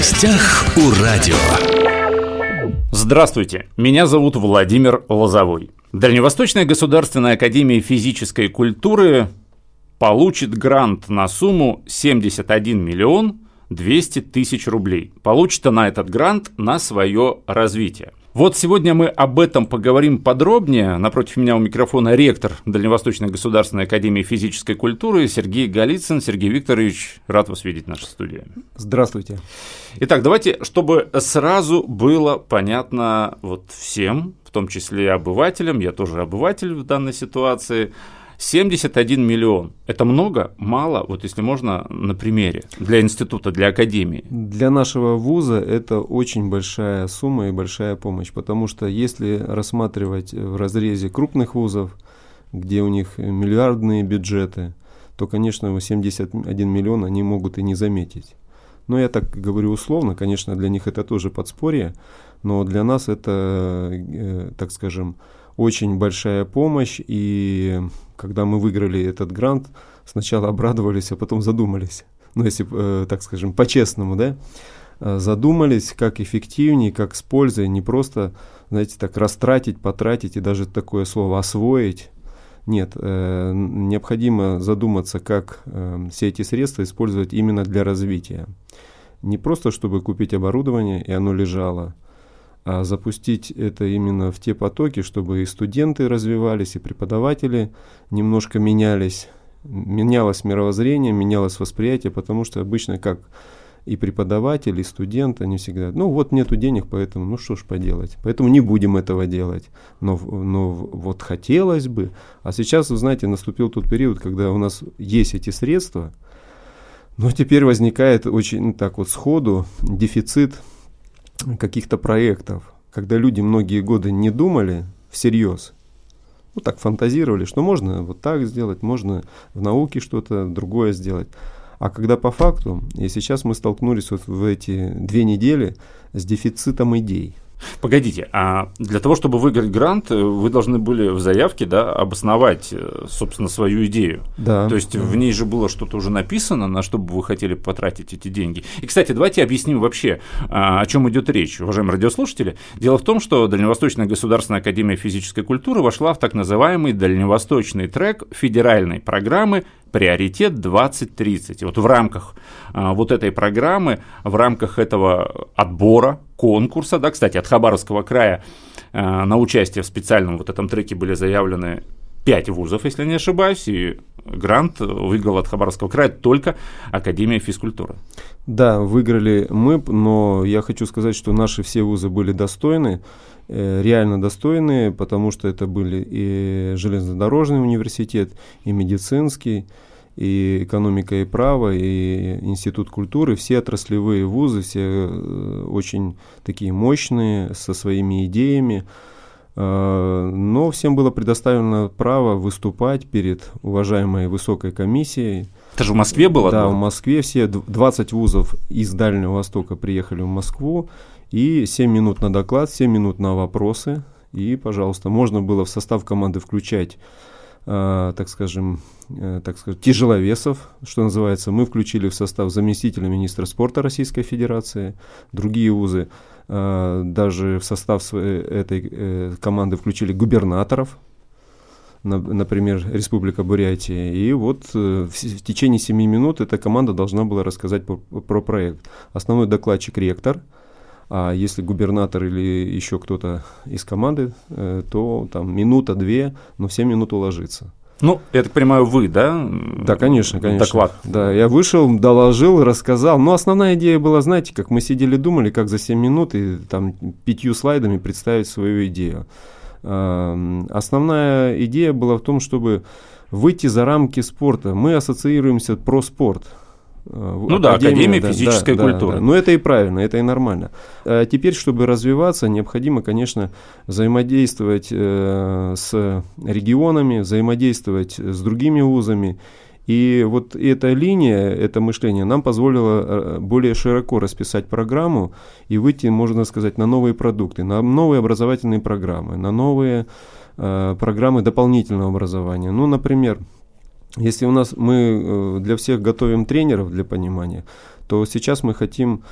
гостях у радио. Здравствуйте, меня зовут Владимир Лозовой. Дальневосточная государственная академия физической культуры получит грант на сумму 71 миллион 200 тысяч рублей. Получит она этот грант на свое развитие. Вот сегодня мы об этом поговорим подробнее. Напротив меня у микрофона ректор Дальневосточной государственной академии физической культуры Сергей Голицын. Сергей Викторович, рад вас видеть в нашей студии. Здравствуйте. Итак, давайте, чтобы сразу было понятно вот всем, в том числе и обывателям, я тоже обыватель в данной ситуации, 71 миллион. Это много? Мало? Вот если можно на примере для института, для академии. Для нашего вуза это очень большая сумма и большая помощь, потому что если рассматривать в разрезе крупных вузов, где у них миллиардные бюджеты, то, конечно, 71 миллион они могут и не заметить. Но я так говорю условно, конечно, для них это тоже подспорье, но для нас это, э, так скажем, очень большая помощь, и когда мы выиграли этот грант, сначала обрадовались, а потом задумались. Ну, если, э, так скажем, по-честному, да, э, задумались, как эффективнее, как с пользой, не просто, знаете, так растратить, потратить и даже такое слово освоить. Нет, э, необходимо задуматься, как э, все эти средства использовать именно для развития. Не просто, чтобы купить оборудование, и оно лежало, а запустить это именно в те потоки, чтобы и студенты развивались, и преподаватели немножко менялись, менялось мировоззрение, менялось восприятие, потому что обычно как и преподаватель, и студент, они всегда, ну вот нету денег, поэтому, ну что ж поделать, поэтому не будем этого делать, но, но вот хотелось бы, а сейчас, вы знаете, наступил тот период, когда у нас есть эти средства, но теперь возникает очень ну, так вот сходу дефицит каких-то проектов, когда люди многие годы не думали всерьез, ну так фантазировали, что можно вот так сделать, можно в науке что-то другое сделать. А когда по факту, и сейчас мы столкнулись вот в эти две недели с дефицитом идей – Погодите, а для того, чтобы выиграть грант, вы должны были в заявке да, обосновать, э, собственно, свою идею. Да. То есть да. в ней же было что-то уже написано, на что бы вы хотели потратить эти деньги. И, кстати, давайте объясним вообще, а, о чем идет речь, уважаемые радиослушатели. Дело в том, что Дальневосточная государственная академия физической культуры вошла в так называемый дальневосточный трек федеральной программы приоритет 2030. И вот в рамках а, вот этой программы, в рамках этого отбора, конкурса, да, кстати, от Хабаровского края а, на участие в специальном вот этом треке были заявлены 5 вузов, если не ошибаюсь, и грант выиграл от Хабаровского края только Академия физкультуры. Да, выиграли мы, но я хочу сказать, что наши все вузы были достойны, э, реально достойные, потому что это были и железнодорожный университет, и медицинский, и экономика и право, и институт культуры, все отраслевые вузы, все э, очень такие мощные, со своими идеями, Э, но всем было предоставлено право выступать перед уважаемой высокой комиссией. Это же в Москве было? Да, в Москве. Все 20 вузов из Дальнего Востока приехали в Москву, и 7 минут на доклад, 7 минут на вопросы, и, пожалуйста, можно было в состав команды включать э, так скажем, э, так сказать, тяжеловесов, что называется. Мы включили в состав заместителя министра спорта Российской Федерации, другие вузы э, даже в состав этой э, команды включили губернаторов, на, например, Республика Бурятия. И вот в, в течение 7 минут эта команда должна была рассказать про, про проект. Основной докладчик ректор – а если губернатор или еще кто-то из команды, э, то там минута-две, но все минут уложится. Ну, я так понимаю, вы, да? Да, конечно, конечно. Доклад. Да, я вышел, доложил, рассказал. Но основная идея была, знаете, как мы сидели, думали, как за 7 минут и там пятью слайдами представить свою идею. Основная идея была в том, чтобы выйти за рамки спорта. Мы ассоциируемся про спорт. Ну да, Академия да, физической да, культуры. Да, да. Но это и правильно, это и нормально. А теперь, чтобы развиваться, необходимо, конечно, взаимодействовать э, с регионами, взаимодействовать с другими вузами. И вот эта линия, это мышление нам позволило э, более широко расписать программу и выйти, можно сказать, на новые продукты, на новые образовательные программы, на новые э, программы дополнительного образования. Ну, например, если у нас мы э, для всех готовим тренеров для понимания, то сейчас мы хотим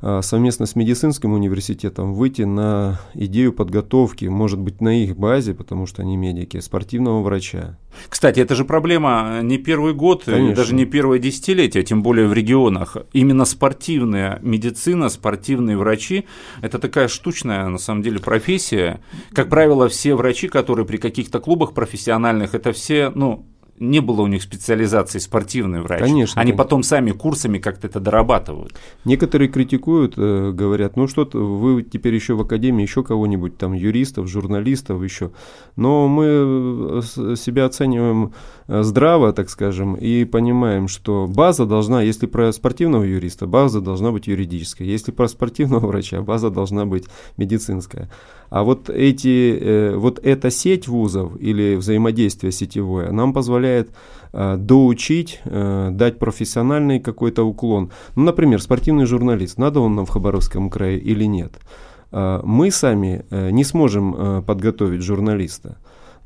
а, совместно с медицинским университетом выйти на идею подготовки, может быть, на их базе, потому что они медики, спортивного врача. Кстати, это же проблема не первый год, Конечно. даже не первое десятилетие, тем более в регионах. Именно спортивная медицина, спортивные врачи – это такая штучная, на самом деле, профессия. Как правило, все врачи, которые при каких-то клубах профессиональных, это все, ну, не было у них специализации спортивный врач. Конечно. Они конечно. потом сами курсами как-то это дорабатывают. Некоторые критикуют, э, говорят, ну что-то вы теперь еще в академии, еще кого-нибудь там, юристов, журналистов еще. Но мы э, себя оцениваем э, здраво, так скажем, и понимаем, что база должна, если про спортивного юриста, база должна быть юридическая. Если про спортивного врача, база должна быть медицинская. А вот, эти, вот эта сеть вузов или взаимодействие сетевое нам позволяет позволяет э, доучить, э, дать профессиональный какой-то уклон. Ну, например, спортивный журналист, надо он нам в Хабаровском крае или нет. Э, мы сами э, не сможем э, подготовить журналиста.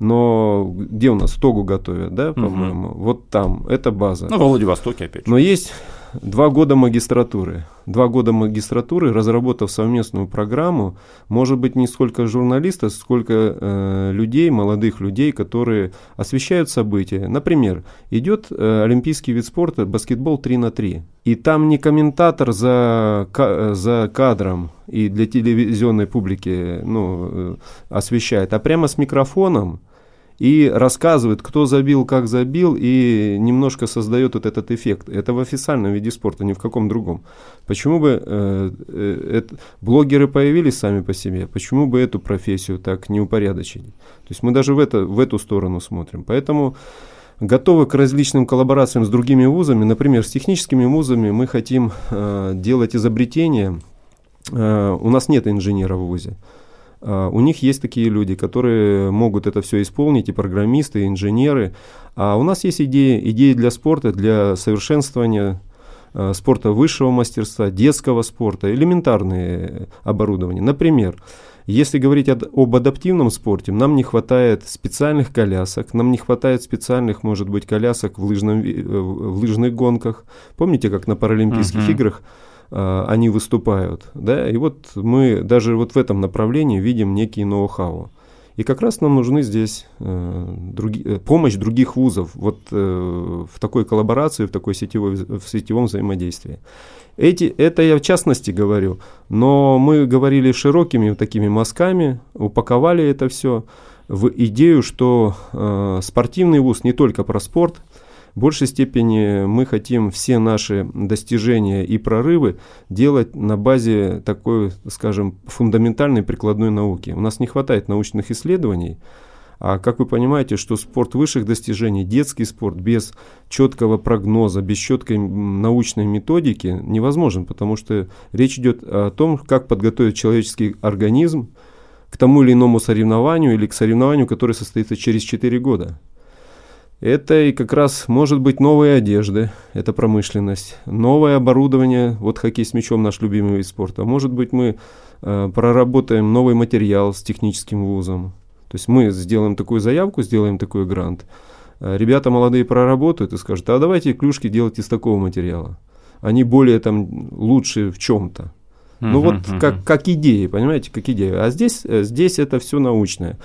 Но где у нас Тогу готовят, да, по-моему? Угу. Вот там, это база. Ну, во Владивостоке опять же. Но есть два года магистратуры. Два года магистратуры, разработав совместную программу, может быть, не сколько журналистов, сколько э, людей, молодых людей, которые освещают события. Например, идет э, олимпийский вид спорта баскетбол 3 на 3. И там не комментатор за, за кадром и для телевизионной публики ну, э, освещает, а прямо с микрофоном и рассказывает, кто забил, как забил, и немножко создает вот этот эффект. Это в официальном виде спорта, ни в каком другом. Почему бы э, э, это, блогеры появились сами по себе, почему бы эту профессию так не упорядочить? То есть мы даже в, это, в эту сторону смотрим. Поэтому готовы к различным коллаборациям с другими вузами. Например, с техническими вузами мы хотим э, делать изобретения. Э, у нас нет инженера в вузе. А, у них есть такие люди, которые могут это все исполнить, и программисты, и инженеры. А у нас есть идеи, идеи для спорта, для совершенствования а, спорта высшего мастерства, детского спорта, элементарные оборудования. Например, если говорить об адаптивном спорте, нам не хватает специальных колясок, нам не хватает специальных, может быть, колясок в, лыжном, в лыжных гонках. Помните, как на Паралимпийских uh-huh. играх э, они выступают. Да? И вот мы даже вот в этом направлении видим некий ноу-хау. И как раз нам нужны здесь э, други, э, помощь других вузов вот, э, в такой коллаборации, в такой сетевой, в сетевом взаимодействии. Эти, это я в частности говорю, но мы говорили широкими такими мазками, упаковали это все в идею, что э, спортивный вуз не только про спорт, в большей степени мы хотим все наши достижения и прорывы делать на базе такой, скажем, фундаментальной прикладной науки. У нас не хватает научных исследований, а как вы понимаете, что спорт высших достижений, детский спорт без четкого прогноза, без четкой научной методики невозможен, потому что речь идет о том, как подготовить человеческий организм к тому или иному соревнованию или к соревнованию, которое состоится через 4 года. Это и как раз может быть новые одежды, это промышленность, новое оборудование, вот хоккей с мячом наш любимый вид спорта. Может быть мы э, проработаем новый материал с техническим вузом. То есть мы сделаем такую заявку, сделаем такой грант. Э, ребята молодые проработают и скажут, а давайте клюшки делать из такого материала. Они более там лучше в чем-то. Ну вот как, как идеи, понимаете, как идеи. А здесь, э, здесь это все научное.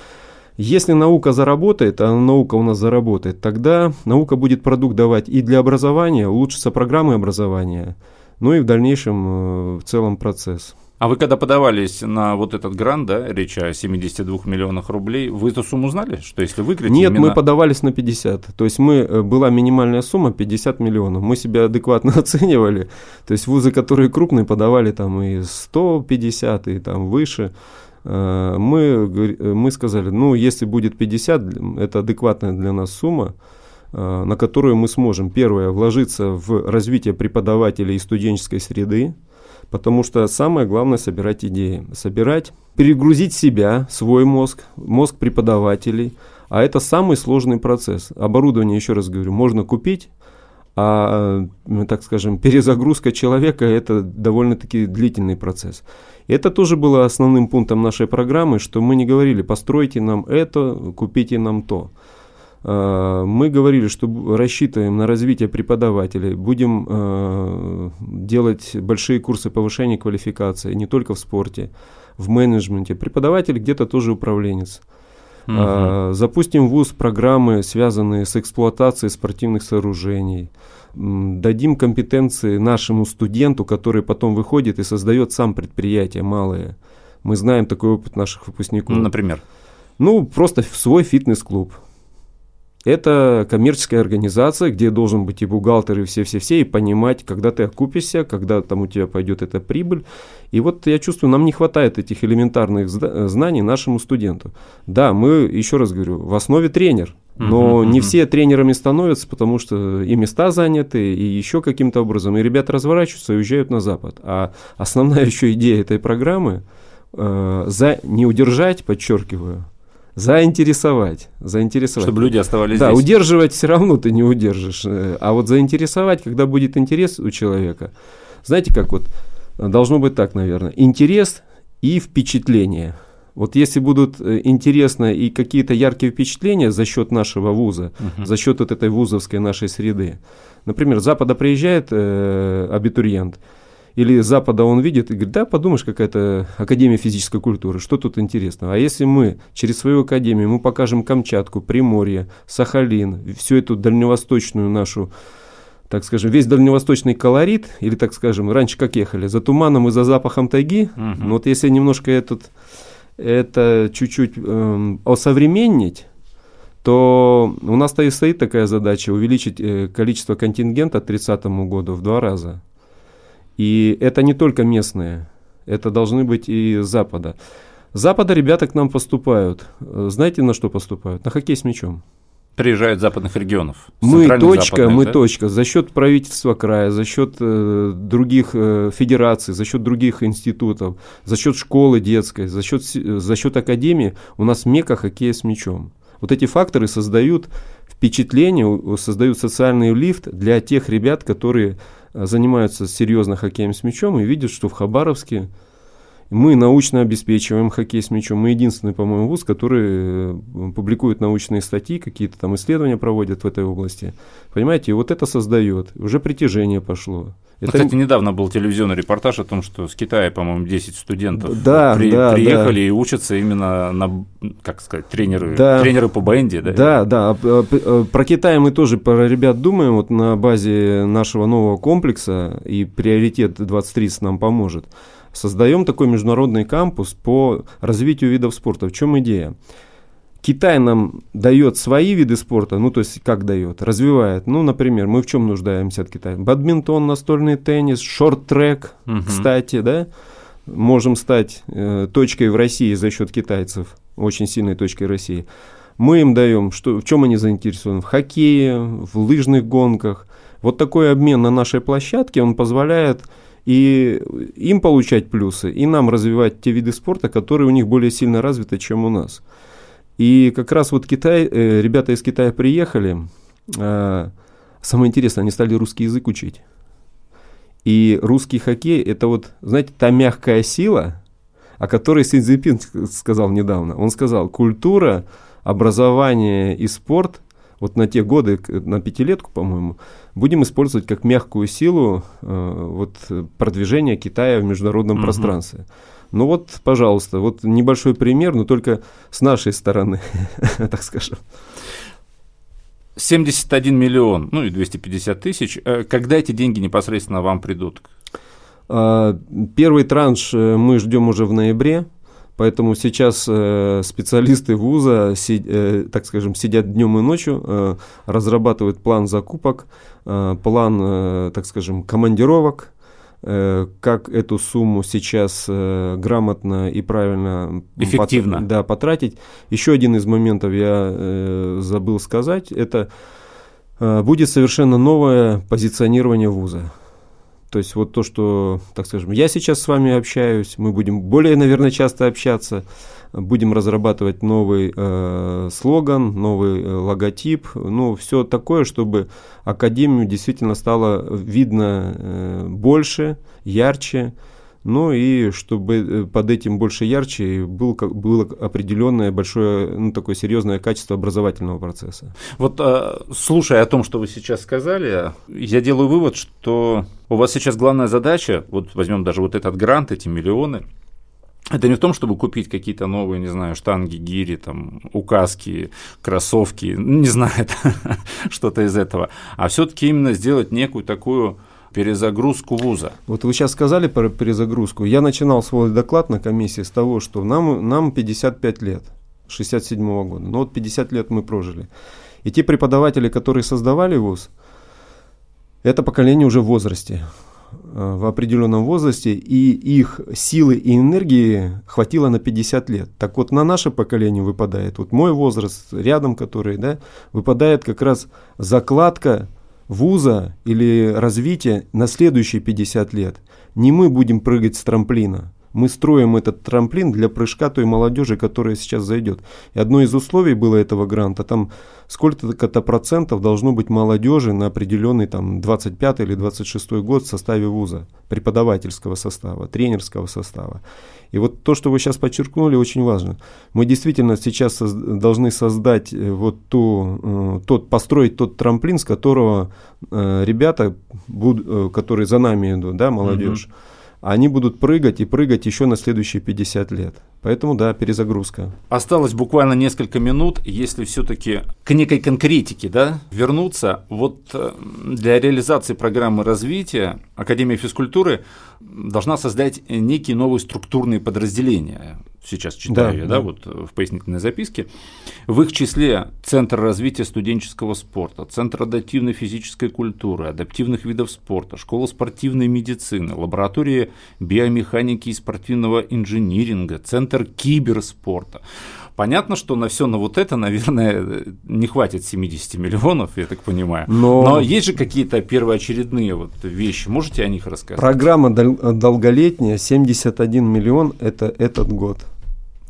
Если наука заработает, а наука у нас заработает, тогда наука будет продукт давать и для образования, улучшатся программы образования, ну и в дальнейшем э, в целом процесс. А вы когда подавались на вот этот грант, да, речь о 72 миллионах рублей, вы эту сумму знали, что если выиграете Нет, именно... мы подавались на 50. То есть мы, э, была минимальная сумма 50 миллионов. Мы себя адекватно оценивали. То есть вузы, которые крупные, подавали там и 150, и там выше. Э, мы, мы сказали, ну, если будет 50, это адекватная для нас сумма, э, на которую мы сможем, первое, вложиться в развитие преподавателей и студенческой среды, потому что самое главное собирать идеи. Собирать, перегрузить себя, свой мозг, мозг преподавателей, а это самый сложный процесс. Оборудование, еще раз говорю, можно купить, а, так скажем, перезагрузка человека – это довольно-таки длительный процесс. Это тоже было основным пунктом нашей программы, что мы не говорили, постройте нам это, купите нам то. Мы говорили, что рассчитываем на развитие преподавателей, будем делать большие курсы повышения квалификации, не только в спорте, в менеджменте. Преподаватель где-то тоже управленец. Угу. Запустим в ВУЗ программы, связанные с эксплуатацией спортивных сооружений. Дадим компетенции нашему студенту, который потом выходит и создает сам предприятие малое. Мы знаем такой опыт наших выпускников. Например? Ну, просто свой фитнес-клуб. Это коммерческая организация, где должен быть и бухгалтер, и все-все-все, и понимать, когда ты окупишься, когда там у тебя пойдет эта прибыль. И вот я чувствую, нам не хватает этих элементарных знаний нашему студенту. Да, мы, еще раз говорю, в основе тренер, но uh-huh, не uh-huh. все тренерами становятся, потому что и места заняты, и еще каким-то образом. И ребята разворачиваются и уезжают на Запад. А основная еще идея этой программы э, за не удержать, подчеркиваю, Заинтересовать, заинтересовать. Чтобы люди оставались да, здесь. Да, удерживать все равно ты не удержишь. Э, а вот заинтересовать, когда будет интерес у человека. Знаете, как вот, должно быть так, наверное, интерес и впечатление. Вот если будут э, интересны и какие-то яркие впечатления за счет нашего вуза, uh-huh. за счет вот этой вузовской нашей среды. Например, с Запада приезжает э, абитуриент, или Запада он видит и говорит, да, подумаешь, какая-то Академия физической культуры, что тут интересного. А если мы через свою Академию, мы покажем Камчатку, Приморье, Сахалин, всю эту дальневосточную нашу так скажем, весь дальневосточный колорит, или, так скажем, раньше как ехали, за туманом и за запахом тайги, uh-huh. ну вот если немножко этот, это чуть-чуть эм, осовременнить, то у нас стоит, стоит такая задача увеличить э, количество контингента к 30 году в два раза. И это не только местные, это должны быть и с Запада. С Запада ребята к нам поступают. Знаете, на что поступают? На хоккей с мячом. Приезжают из западных регионов. Мы точка, мы да? точка. За счет правительства края, за счет э, других э, федераций, за счет других институтов, за счет школы детской, за счет, за счет академии у нас мека хоккея с мячом. Вот эти факторы создают впечатление, создают социальный лифт для тех ребят, которые занимаются серьезно хоккеем с мячом и видят, что в Хабаровске мы научно обеспечиваем хоккей с мячом. Мы единственный, по-моему, вуз, который э, публикует научные статьи, какие-то там исследования проводят в этой области. Понимаете, и вот это создает. Уже притяжение пошло. Это... Кстати, недавно был телевизионный репортаж о том, что с Китая, по-моему, 10 студентов да, при, да, приехали да. и учатся именно на, как сказать, тренеры, да. тренеры по бенди. Да, да. да. А, а, а, про Китай мы тоже про ребят думаем, вот на базе нашего нового комплекса, и приоритет 2030 нам поможет. Создаем такой международный кампус по развитию видов спорта. В чем идея? Китай нам дает свои виды спорта, ну то есть как дает, развивает. Ну, например, мы в чем нуждаемся от Китая? Бадминтон, настольный теннис, шорт-трек, угу. кстати, да? Можем стать э, точкой в России за счет китайцев, очень сильной точкой России. Мы им даем, что, в чем они заинтересованы? В хоккее, в лыжных гонках. Вот такой обмен на нашей площадке, он позволяет и им получать плюсы, и нам развивать те виды спорта, которые у них более сильно развиты, чем у нас. И как раз вот Китай, э, ребята из Китая приехали, э, самое интересное, они стали русский язык учить. И русский хоккей – это вот, знаете, та мягкая сила, о которой Си Цзиньпин сказал недавно. Он сказал, культура, образование и спорт вот на те годы, на пятилетку, по-моему, будем использовать как мягкую силу э, вот, продвижения Китая в международном угу. пространстве. Ну вот, пожалуйста, вот небольшой пример, но только с нашей стороны, так скажем. 71 миллион, ну и 250 тысяч. Э, когда эти деньги непосредственно вам придут? А, первый транш э, мы ждем уже в ноябре. Поэтому сейчас э, специалисты вуза, си, э, так скажем, сидят днем и ночью, э, разрабатывают план закупок, э, план, э, так скажем, командировок, Э, как эту сумму сейчас э, грамотно и правильно эффективно пот, да, потратить. Еще один из моментов я э, забыл сказать, это э, будет совершенно новое позиционирование вуза. То есть вот то, что, так скажем, я сейчас с вами общаюсь, мы будем более, наверное, часто общаться будем разрабатывать новый э, слоган, новый э, логотип, ну, все такое, чтобы Академию действительно стало видно э, больше, ярче, ну и чтобы э, под этим больше ярче был, было определенное большое, ну, такое серьезное качество образовательного процесса. Вот э, слушая о том, что вы сейчас сказали, я делаю вывод, что у вас сейчас главная задача, вот возьмем даже вот этот грант, эти миллионы, это не в том, чтобы купить какие-то новые, не знаю, штанги, гири, там, указки, кроссовки, не знаю, что-то из этого, а все-таки именно сделать некую такую перезагрузку вуза. Вот вы сейчас сказали про перезагрузку. Я начинал свой доклад на комиссии с того, что нам, нам 55 лет, 67 -го года. Ну вот 50 лет мы прожили. И те преподаватели, которые создавали вуз, это поколение уже в возрасте, э, в определенном возрасте, и их силы и энергии хватило на 50 лет. Так вот, на наше поколение выпадает, вот мой возраст рядом, который, да, выпадает как раз закладка вуза или развития на следующие 50 лет. Не мы будем прыгать с трамплина. Мы строим этот трамплин для прыжка той молодежи, которая сейчас зайдет. И одно из условий было этого гранта, там сколько-то процентов должно быть молодежи на определенный там 25 или 26 год в составе вуза, преподавательского состава, тренерского состава. И вот то, что вы сейчас подчеркнули, очень важно. Мы действительно сейчас должны создать э, вот ту, э, тот, построить тот трамплин, с которого э, ребята, которые за нами идут, да, молодежь, mm-hmm они будут прыгать и прыгать еще на следующие 50 лет. Поэтому, да, перезагрузка. Осталось буквально несколько минут, если все-таки к некой конкретике да, вернуться. Вот э, для реализации программы развития Академия физкультуры должна создать некие новые структурные подразделения. Сейчас читаю да, я, да, да, вот в пояснительной записке, в их числе Центр развития студенческого спорта, Центр адаптивной физической культуры, адаптивных видов спорта, Школа спортивной медицины, Лаборатория биомеханики и спортивного инжиниринга, Центр киберспорта. Понятно, что на все на вот это, наверное, не хватит 70 миллионов, я так понимаю. Но, Но есть же какие-то первоочередные вот вещи. Можете о них рассказать? Программа долголетняя 71 миллион это этот год.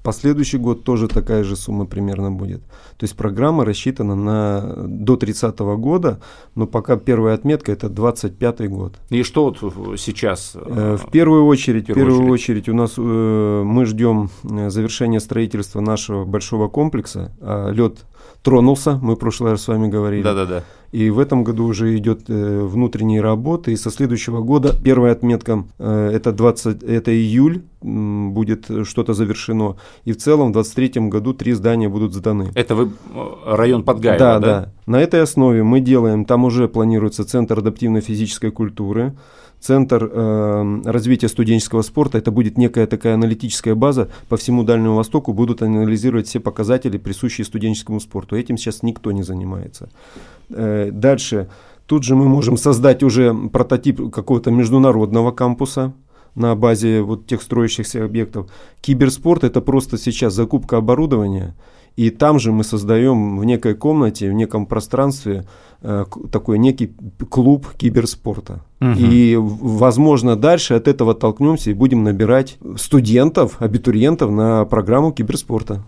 Последующий год тоже такая же сумма примерно будет. То есть программа рассчитана на до 30 года, но пока первая отметка это 25 год. И что вот сейчас? Э, в первую очередь, в первую, очередь. очередь у нас э, мы ждем э, завершения строительства нашего большого комплекса. А лед тронулся, мы в прошлый раз с вами говорили. Да-да-да. И в этом году уже идет э, внутренние работы. И со следующего года первая отметка э, это 20, это июль будет что-то завершено. И в целом в 2023 году три здания будут сданы. Это вы э, район Подгаева, да? Да, да. На этой основе мы делаем, там уже планируется центр адаптивной физической культуры, Центр э, развития студенческого спорта. Это будет некая такая аналитическая база по всему Дальнему Востоку. Будут анализировать все показатели, присущие студенческому спорту. Этим сейчас никто не занимается. Э, дальше. Тут же мы можем создать уже прототип какого-то международного кампуса на базе вот тех строящихся объектов. Киберспорт – это просто сейчас закупка оборудования, и там же мы создаем в некой комнате, в неком пространстве э, такой некий клуб киберспорта. Угу. И, возможно, дальше от этого толкнемся и будем набирать студентов, абитуриентов на программу киберспорта.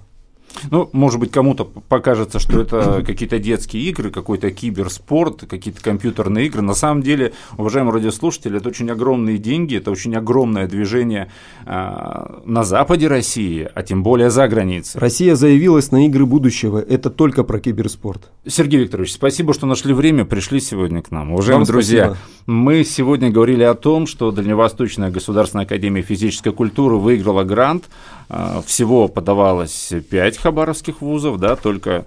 Ну, может быть, кому-то покажется, что это какие-то детские игры, какой-то киберспорт, какие-то компьютерные игры. На самом деле, уважаемые радиослушатели, это очень огромные деньги, это очень огромное движение э, на западе России, а тем более за границей. Россия заявилась на игры будущего. Это только про киберспорт. Сергей Викторович, спасибо, что нашли время, пришли сегодня к нам. Уважаемые Вам друзья, спасибо. мы сегодня говорили о том, что Дальневосточная государственная академия физической культуры выиграла грант. А, всего подавалось 5 хабаровских вузов, да, только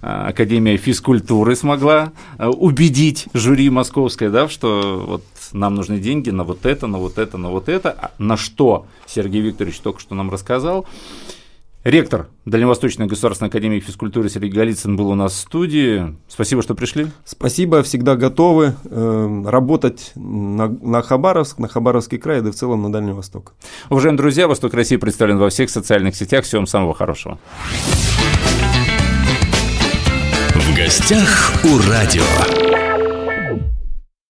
а, Академия физкультуры смогла а, убедить жюри московское, да, что вот нам нужны деньги на вот это, на вот это, на вот это, на что Сергей Викторович только что нам рассказал. Ректор Дальневосточной государственной академии физкультуры Сергей Голицын был у нас в студии. Спасибо, что пришли. Спасибо, всегда готовы э, работать на, на Хабаровск, на Хабаровский край, да и в целом на Дальний Восток. Уважаемые друзья, Восток России представлен во всех социальных сетях. Всего вам самого хорошего. В гостях у радио.